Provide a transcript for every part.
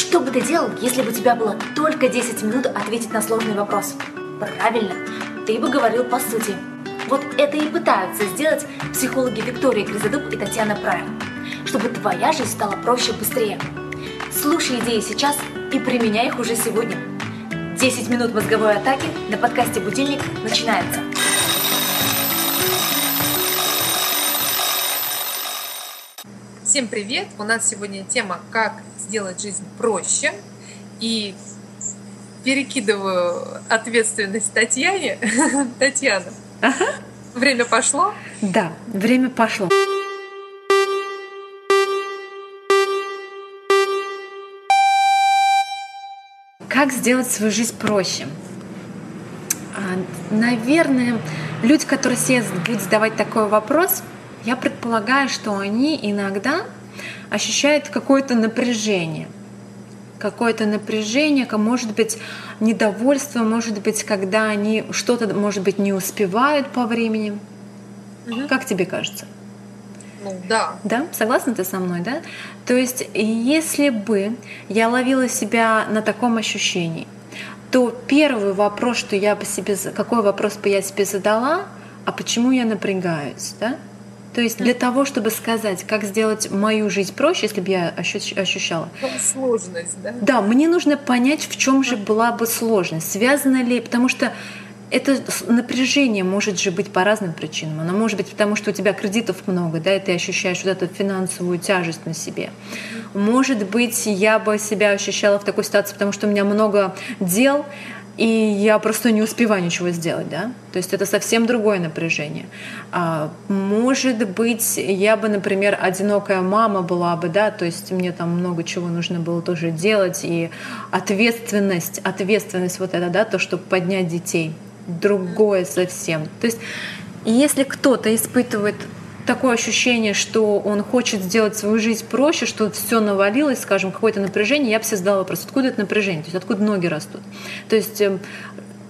Что бы ты делал, если бы у тебя было только 10 минут ответить на сложный вопрос? Правильно, ты бы говорил по сути. Вот это и пытаются сделать психологи Виктория Гризодуб и Татьяна Прайм, чтобы твоя жизнь стала проще и быстрее. Слушай идеи сейчас и применяй их уже сегодня. 10 минут мозговой атаки на подкасте «Будильник» начинается. Всем привет! У нас сегодня тема «Как сделать жизнь проще». И перекидываю ответственность Татьяне. Татьяна, ага. время пошло? Да, время пошло. Как сделать свою жизнь проще? А, наверное, люди, которые себе будут задавать такой вопрос, я предполагаю, что они иногда ощущают какое-то напряжение. Какое-то напряжение, может быть, недовольство, может быть, когда они что-то, может быть, не успевают по времени. Угу. Как тебе кажется? Ну, да. Да? Согласна ты со мной, да? То есть, если бы я ловила себя на таком ощущении, то первый вопрос, что я бы себе, какой вопрос бы я себе задала, а почему я напрягаюсь, да? То есть для того, чтобы сказать, как сделать мою жизнь проще, если бы я ощущала. Сложность, да? Да, мне нужно понять, в чем же была бы сложность. Связано ли, потому что это напряжение может же быть по разным причинам. Оно может быть потому, что у тебя кредитов много, да, и ты ощущаешь вот эту финансовую тяжесть на себе. Может быть, я бы себя ощущала в такой ситуации, потому что у меня много дел, и я просто не успеваю ничего сделать, да. То есть это совсем другое напряжение. А, может быть, я бы, например, одинокая мама была бы, да, то есть мне там много чего нужно было тоже делать, и ответственность, ответственность вот это, да, то, чтобы поднять детей, другое совсем. То есть если кто-то испытывает такое ощущение, что он хочет сделать свою жизнь проще, что все навалилось, скажем, какое-то напряжение, я бы себе задала вопрос, откуда это напряжение, то есть откуда ноги растут. То есть эм,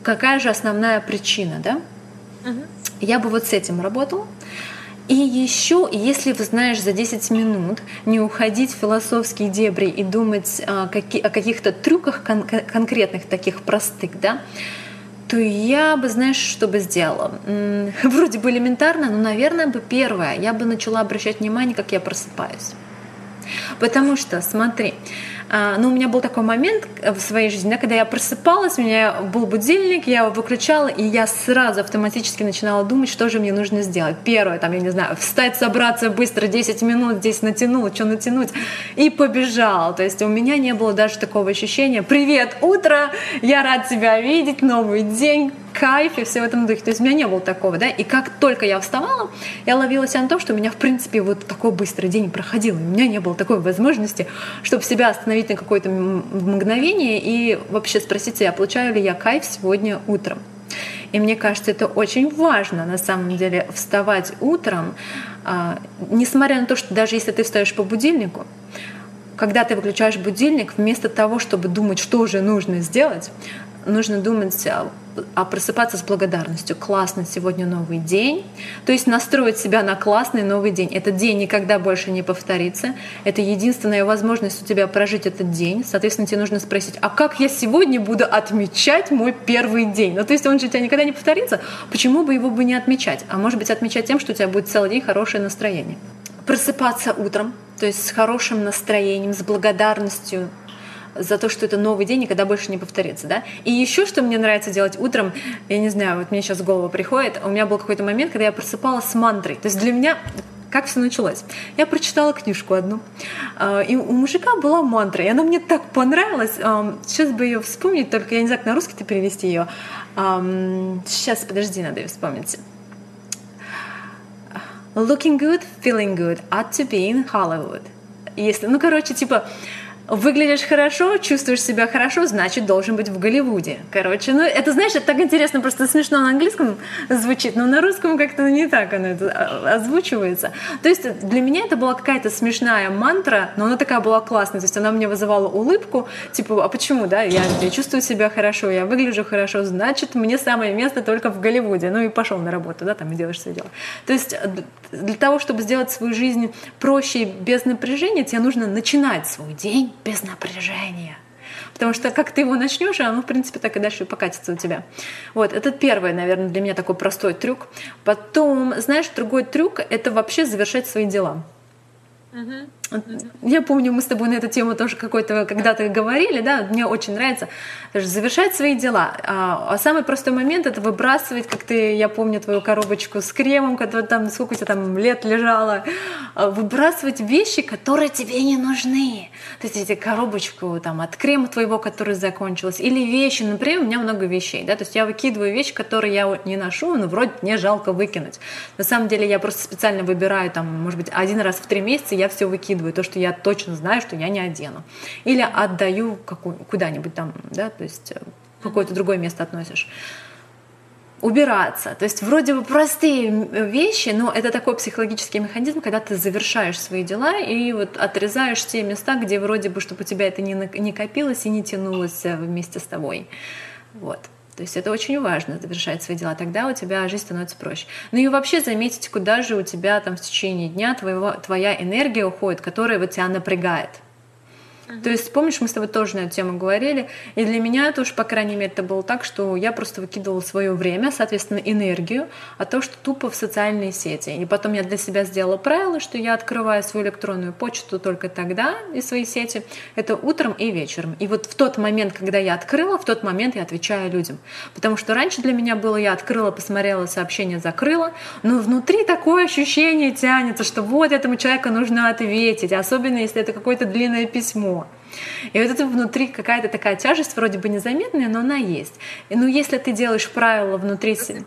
какая же основная причина, да? Угу. Я бы вот с этим работала. И еще, если вы знаешь, за 10 минут не уходить в философские дебри и думать о, каких- о каких-то трюках кон- конкретных, таких простых, да, то я бы, знаешь, что бы сделала? Вроде бы элементарно, но, наверное, бы первое, я бы начала обращать внимание, как я просыпаюсь. Потому что, смотри, а, ну, у меня был такой момент в своей жизни, да, когда я просыпалась, у меня был будильник, я его выключала, и я сразу автоматически начинала думать, что же мне нужно сделать. Первое, там, я не знаю, встать, собраться быстро, 10 минут здесь натянул, что натянуть, и побежал. То есть у меня не было даже такого ощущения «Привет, утро! Я рад тебя видеть, новый день, кайф и все в этом духе. То есть у меня не было такого, да, и как только я вставала, я ловила себя на том, что у меня, в принципе, вот такой быстрый день проходил, у меня не было такой возможности, чтобы себя остановить на какое-то мгновение и вообще спросить себя, получаю ли я кайф сегодня утром. И мне кажется, это очень важно на самом деле вставать утром, а, несмотря на то, что даже если ты встаешь по будильнику, когда ты выключаешь будильник, вместо того, чтобы думать, что же нужно сделать, нужно думать, а, а просыпаться с благодарностью. Классно, сегодня новый день. То есть настроить себя на классный новый день. Этот день никогда больше не повторится. Это единственная возможность у тебя прожить этот день. Соответственно, тебе нужно спросить, а как я сегодня буду отмечать мой первый день? Ну, то есть он же у тебя никогда не повторится. Почему бы его бы не отмечать? А может быть, отмечать тем, что у тебя будет целый день хорошее настроение. Просыпаться утром, то есть с хорошим настроением, с благодарностью за то, что это новый день, никогда больше не повторится, да. И еще, что мне нравится делать утром, я не знаю, вот мне сейчас в голову приходит, у меня был какой-то момент, когда я просыпалась с мантрой. То есть для меня как все началось? Я прочитала книжку одну, а, и у мужика была мантра, и она мне так понравилась. Сейчас бы ее вспомнить, только я не знаю, как на русский-то перевести ее. Сейчас, подожди, надо ее вспомнить. Looking good, feeling good, ought to be in Hollywood. Если, ну, короче, типа, выглядишь хорошо, чувствуешь себя хорошо, значит, должен быть в Голливуде. Короче, ну, это, знаешь, это так интересно, просто смешно на английском звучит, но на русском как-то не так оно это а, озвучивается. То есть для меня это была какая-то смешная мантра, но она такая была классная, то есть она мне вызывала улыбку, типа, а почему, да, я, я чувствую себя хорошо, я выгляжу хорошо, значит, мне самое место только в Голливуде. Ну и пошел на работу, да, там и делаешь все дело. То есть для того, чтобы сделать свою жизнь проще и без напряжения, тебе нужно начинать свой день без напряжения. Потому что как ты его начнешь, оно, в принципе, так и дальше покатится у тебя. Вот, это первый, наверное, для меня такой простой трюк. Потом, знаешь, другой трюк — это вообще завершать свои дела. Я помню, мы с тобой на эту тему тоже какой-то когда-то говорили, да, мне очень нравится завершать свои дела. А, а самый простой момент это выбрасывать, как ты, я помню твою коробочку с кремом, которая там, сколько у тебя там лет лежала, а, выбрасывать вещи, которые тебе не нужны. То есть эти коробочку там от крема твоего, который закончилась, или вещи, например, у меня много вещей, да, то есть я выкидываю вещи, которые я не ношу, но вроде мне жалко выкинуть. На самом деле я просто специально выбираю там, может быть, один раз в три месяца я все выкидываю то, что я точно знаю, что я не одену. Или отдаю куда-нибудь там, да, то есть э, в какое-то другое место относишь убираться. То есть вроде бы простые вещи, но это такой психологический механизм, когда ты завершаешь свои дела и вот отрезаешь те места, где вроде бы, чтобы у тебя это не, не копилось и не тянулось э, вместе с тобой. Вот. То есть это очень важно завершать свои дела, тогда у тебя жизнь становится проще. Ну и вообще заметить, куда же у тебя там в течение дня твоего, твоя энергия уходит, которая вот тебя напрягает. То есть, помнишь, мы с тобой тоже на эту тему говорили, и для меня это уж, по крайней мере, это было так, что я просто выкидывала свое время, соответственно, энергию, а то, что тупо в социальные сети. И потом я для себя сделала правило, что я открываю свою электронную почту только тогда из своей сети, это утром и вечером. И вот в тот момент, когда я открыла, в тот момент я отвечаю людям. Потому что раньше для меня было, я открыла, посмотрела сообщение, закрыла, но внутри такое ощущение тянется, что вот этому человеку нужно ответить, особенно если это какое-то длинное письмо. И вот это внутри какая-то такая тяжесть, вроде бы незаметная, но она есть. И, ну, если ты делаешь правила внутри себя...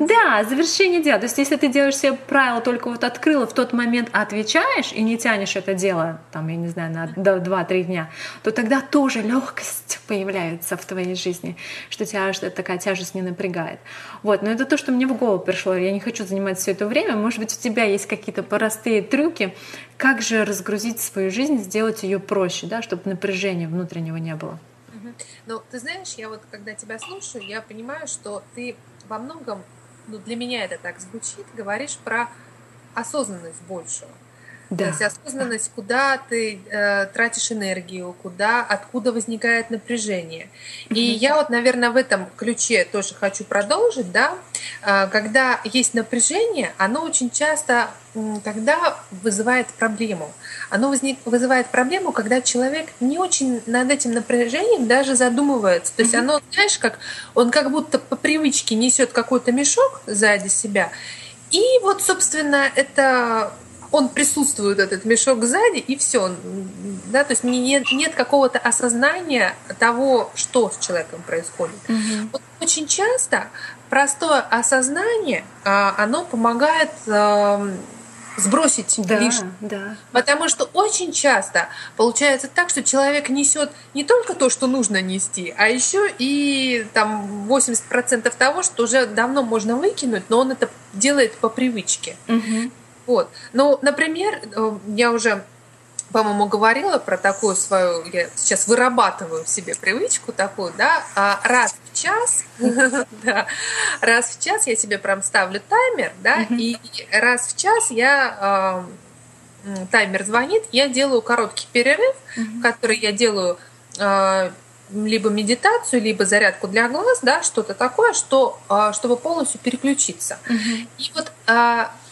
Да, завершение дела. То есть, если ты делаешь себе правила, только вот открыла, в тот момент отвечаешь и не тянешь это дело, там, я не знаю, на 2-3 дня, то тогда тоже легкость появляется в твоей жизни, что тебя такая тяжесть не напрягает. Вот, но это то, что мне в голову пришло. Я не хочу занимать все это время. Может быть, у тебя есть какие-то простые трюки, как же разгрузить свою жизнь, сделать ее проще, да, чтобы напряжения внутреннего не было. Ну, ты знаешь, я вот когда тебя слушаю, я понимаю, что ты во многом, ну, для меня это так звучит, говоришь про осознанность большую. Да. То есть осознанность, куда ты э, тратишь энергию, куда, откуда возникает напряжение. И я вот, наверное, в этом ключе тоже хочу продолжить, да, э, когда есть напряжение, оно очень часто э, тогда вызывает проблему. Оно возник, вызывает проблему, когда человек не очень над этим напряжением даже задумывается. То есть оно, знаешь, как он как будто по привычке несет какой-то мешок сзади себя. И вот, собственно, это он присутствует, этот мешок сзади, и все. Да, то есть нет, нет какого-то осознания того, что с человеком происходит. Угу. Вот очень часто простое осознание, а, оно помогает эм, сбросить да, лишнее. Да. Потому что очень часто получается так, что человек несет не только то, что нужно нести, а еще и там 80% того, что уже давно можно выкинуть, но он это делает по привычке. Угу. Вот. Ну, например, э, я уже по-моему, говорила про такую свою, я сейчас вырабатываю в себе привычку такую, да, а раз в час, да, раз в час я себе прям ставлю таймер, да, и раз в час я таймер звонит, я делаю короткий перерыв, который я делаю э, либо медитацию, либо зарядку для глаз, да, что-то такое, что, э, чтобы полностью переключиться. И вот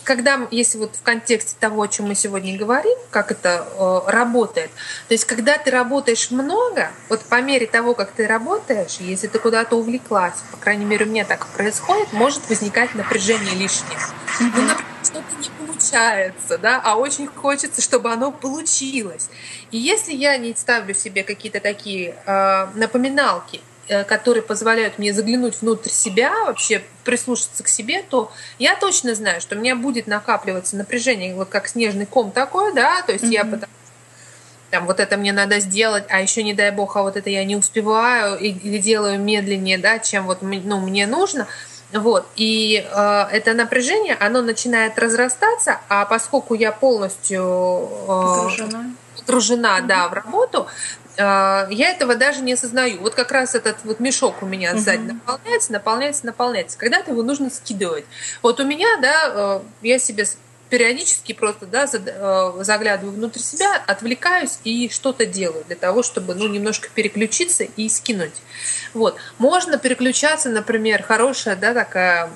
когда, если вот в контексте того, о чем мы сегодня говорим, как это э, работает, то есть когда ты работаешь много, вот по мере того, как ты работаешь, если ты куда-то увлеклась, по крайней мере у меня так происходит, может возникать напряжение лишнее. Ну, например, что-то не получается, да, а очень хочется, чтобы оно получилось. И если я не ставлю себе какие-то такие э, напоминалки, которые позволяют мне заглянуть внутрь себя, вообще прислушаться к себе, то я точно знаю, что у меня будет накапливаться напряжение, вот как снежный ком такой, да, то есть mm-hmm. я потому там вот это мне надо сделать, а еще не дай бог, а вот это я не успеваю или делаю медленнее, да, чем вот ну, мне нужно. Вот, и э, это напряжение, оно начинает разрастаться, а поскольку я полностью э, погружена, погружена mm-hmm. да, в работу, я этого даже не осознаю. Вот как раз этот вот мешок у меня сзади угу. наполняется, наполняется, наполняется. Когда-то его нужно скидывать. Вот у меня, да, э, я себе периодически просто да, э, заглядываю внутрь себя, отвлекаюсь и что-то делаю для того, чтобы ну, немножко переключиться и скинуть. Вот. Можно переключаться, например, хорошая да, такая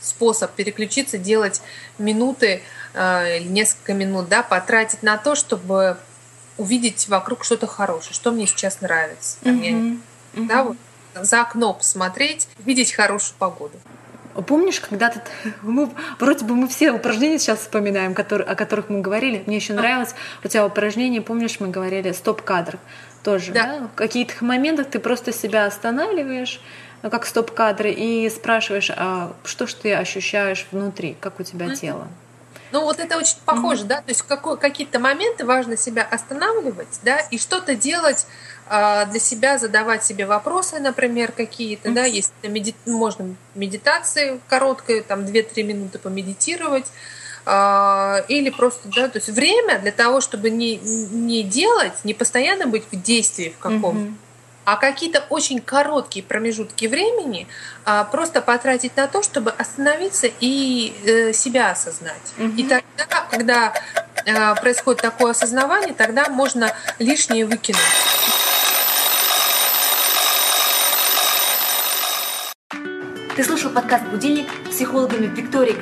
способ переключиться, делать минуты, э, несколько минут, да, потратить на то, чтобы увидеть вокруг что-то хорошее, что мне сейчас нравится. Mm-hmm. Mm-hmm. Да, вот за окно посмотреть, видеть хорошую погоду. Помнишь, когда-то мы вроде бы мы все упражнения сейчас вспоминаем, которые, о которых мы говорили. Мне еще нравилось у тебя упражнение, помнишь, мы говорили стоп-кадр тоже. Да. Да? В каких-то моментах ты просто себя останавливаешь, ну, как стоп-кадры, и спрашиваешь, а что ж ты ощущаешь внутри, как у тебя mm-hmm. тело. Ну вот это очень похоже, mm-hmm. да, то есть какой, какие-то моменты важно себя останавливать, да, и что-то делать а, для себя, задавать себе вопросы, например, какие-то, mm-hmm. да, есть меди... можно медитации короткой, там 2-3 минуты помедитировать, а, или просто, да, то есть время для того, чтобы не, не делать, не постоянно быть в действии в каком-то, mm-hmm а какие-то очень короткие промежутки времени а, просто потратить на то, чтобы остановиться и э, себя осознать. Угу. И тогда, когда э, происходит такое осознавание, тогда можно лишнее выкинуть. Ты слушал подкаст «Будильник» с психологами Викторией